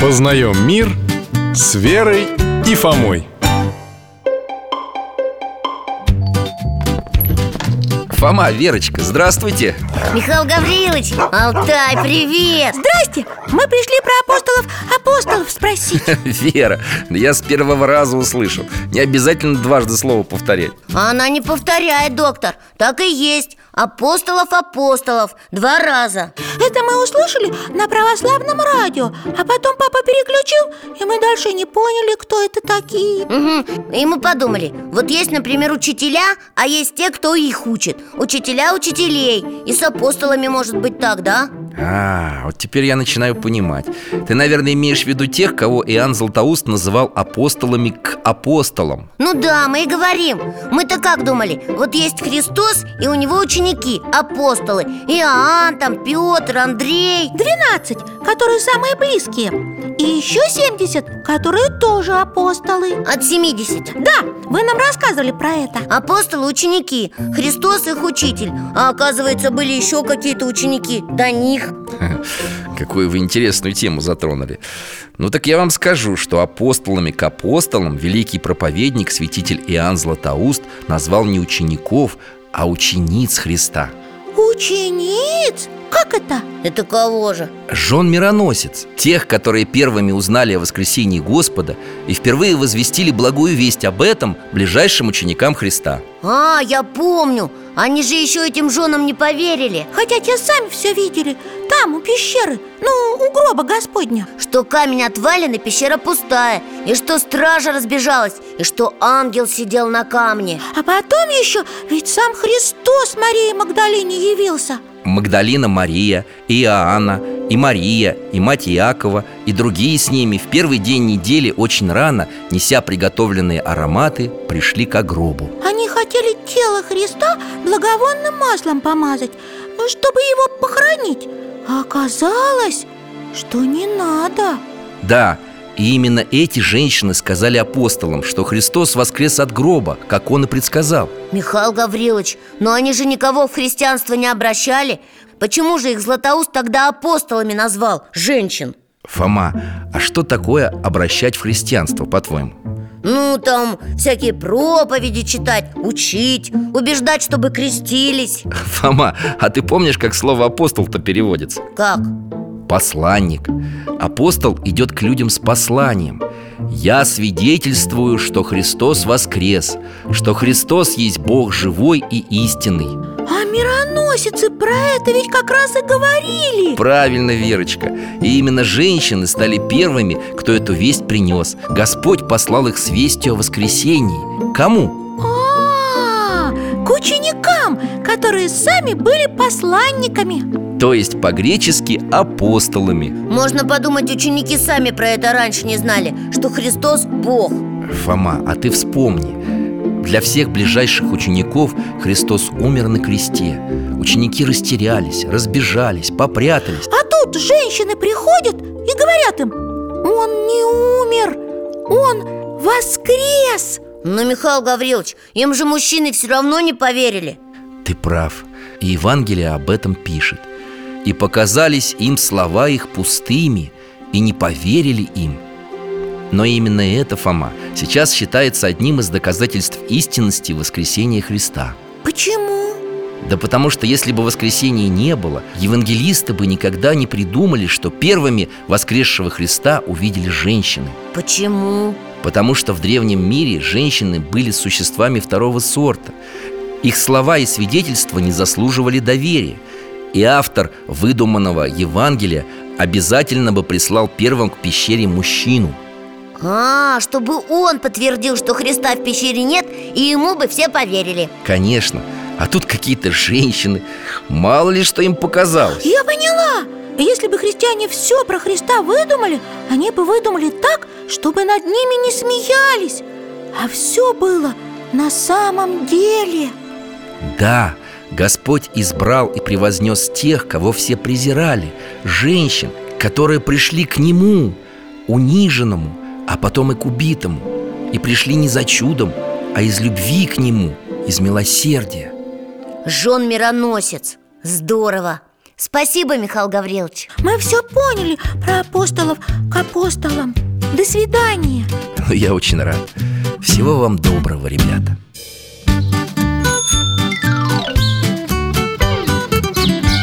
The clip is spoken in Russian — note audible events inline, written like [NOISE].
Познаем мир с Верой и Фомой Фома, Верочка, здравствуйте Михаил Гаврилович, Алтай, привет! Здрасте! Мы пришли про апостолов спросить. [LAUGHS] Вера, я с первого раза услышал. Не обязательно дважды слово повторять. А Она не повторяет, доктор. Так и есть. Апостолов апостолов. Два раза. Это мы услышали на православном радио. А потом папа переключил И мы дальше не поняли, кто это такие. Угу. И мы подумали Вот есть, например, учителя А есть те, кто их учит. Учителя учителей. И с апостолами может быть так, да? А, вот теперь я начинаю понимать. Ты, наверное, имеешь в виду тех, кого Иоанн Златоуст называл апостолами к апостолам. Ну да, мы и говорим. Мы-то как думали? Вот есть Христос, и у него ученики, апостолы. Иоанн, там, Петр, Андрей. 12, которые самые близкие И еще 70, которые тоже апостолы. От 70 Да, вы нам рассказывали про это. Апостолы – ученики, Христос их учитель. А оказывается, были еще какие-то ученики до них. [LAUGHS] Какую вы интересную тему затронули. Ну так я вам скажу, что апостолами к апостолам Великий проповедник, святитель Иоанн Златоуст Назвал не учеников, а учениц Христа. Учениц? Как это? Это кого же? Жен мироносец. Тех, которые первыми узнали о воскресении Господа И впервые возвестили благую весть об этом ближайшим ученикам Христа. А, я помню. Они же еще этим женам не поверили. Хотя те сами все видели. Там, у пещеры Ну, у гроба Господня. Что камень отвален и пещера пустая И что стража разбежалась И что ангел сидел на камне. А потом еще ведь сам Христос Марии Магдалине явился Магдалина Мария, и Иоанна, и Мария, и мать Иакова, и другие с ними в первый день недели очень рано, неся приготовленные ароматы, пришли к гробу. Они хотели тело Христа благовонным маслом помазать, чтобы его похоронить А оказалось, что не надо Да, и именно эти женщины сказали апостолам, что Христос воскрес от гроба, как он и предсказал Михаил Гаврилович, но они же никого в христианство не обращали Почему же их Златоуст тогда апостолами назвал, женщин? Фома, а что такое обращать в христианство, по-твоему? Ну, там всякие проповеди читать, учить, убеждать, чтобы крестились Фома, а ты помнишь, как слово апостол-то переводится? Как? Посланник. Апостол идет к людям с посланием. Я свидетельствую, что Христос воскрес Что Христос есть Бог живой и истинный А мироносицы про это ведь как раз и говорили. Правильно, Верочка. И именно женщины стали первыми, кто эту весть принес. Господь послал их с вестью о воскресении. Кому? А, к ученикам, которые сами были посланниками. То есть по-гречески апостолами. Можно подумать, ученики сами про это раньше не знали Что Христос – Бог. Фома, а ты вспомни. Для всех ближайших учеников Христос умер на кресте. Ученики растерялись, разбежались, попрятались. А тут женщины приходят и говорят им Он не умер, он воскрес! Но, Михаил Гаврилович, им же мужчины все равно не поверили Ты прав И Евангелие об этом пишет И показались им слова их пустыми И не поверили им Но именно это, Фома, сейчас считается одним из доказательств истинности воскресения Христа Почему? Да потому что если бы воскресения не было, евангелисты бы никогда не придумали, что первыми воскресшего Христа увидели женщины. Почему? Потому что в древнем мире женщины были существами второго сорта. Их слова и свидетельства не заслуживали доверия. И автор выдуманного Евангелия обязательно бы прислал первым к пещере мужчину. А, чтобы он подтвердил, что Христа в пещере нет И ему бы все поверили Конечно. А тут какие-то женщины. Мало ли, что им показалось. Я поняла Если бы христиане все про Христа выдумали Они бы выдумали так, чтобы над ними не смеялись А все было на самом деле Да, Господь избрал и превознес тех, кого все презирали Женщин, которые пришли к Нему, униженному, а потом и к убитому И пришли не за чудом, а из любви к Нему, из милосердия. Жен мироносец. Здорово. Спасибо, Михаил Гаврилович. Мы все поняли про апостолов к апостолам. До свидания. Ну, я очень рад. Всего вам доброго, ребята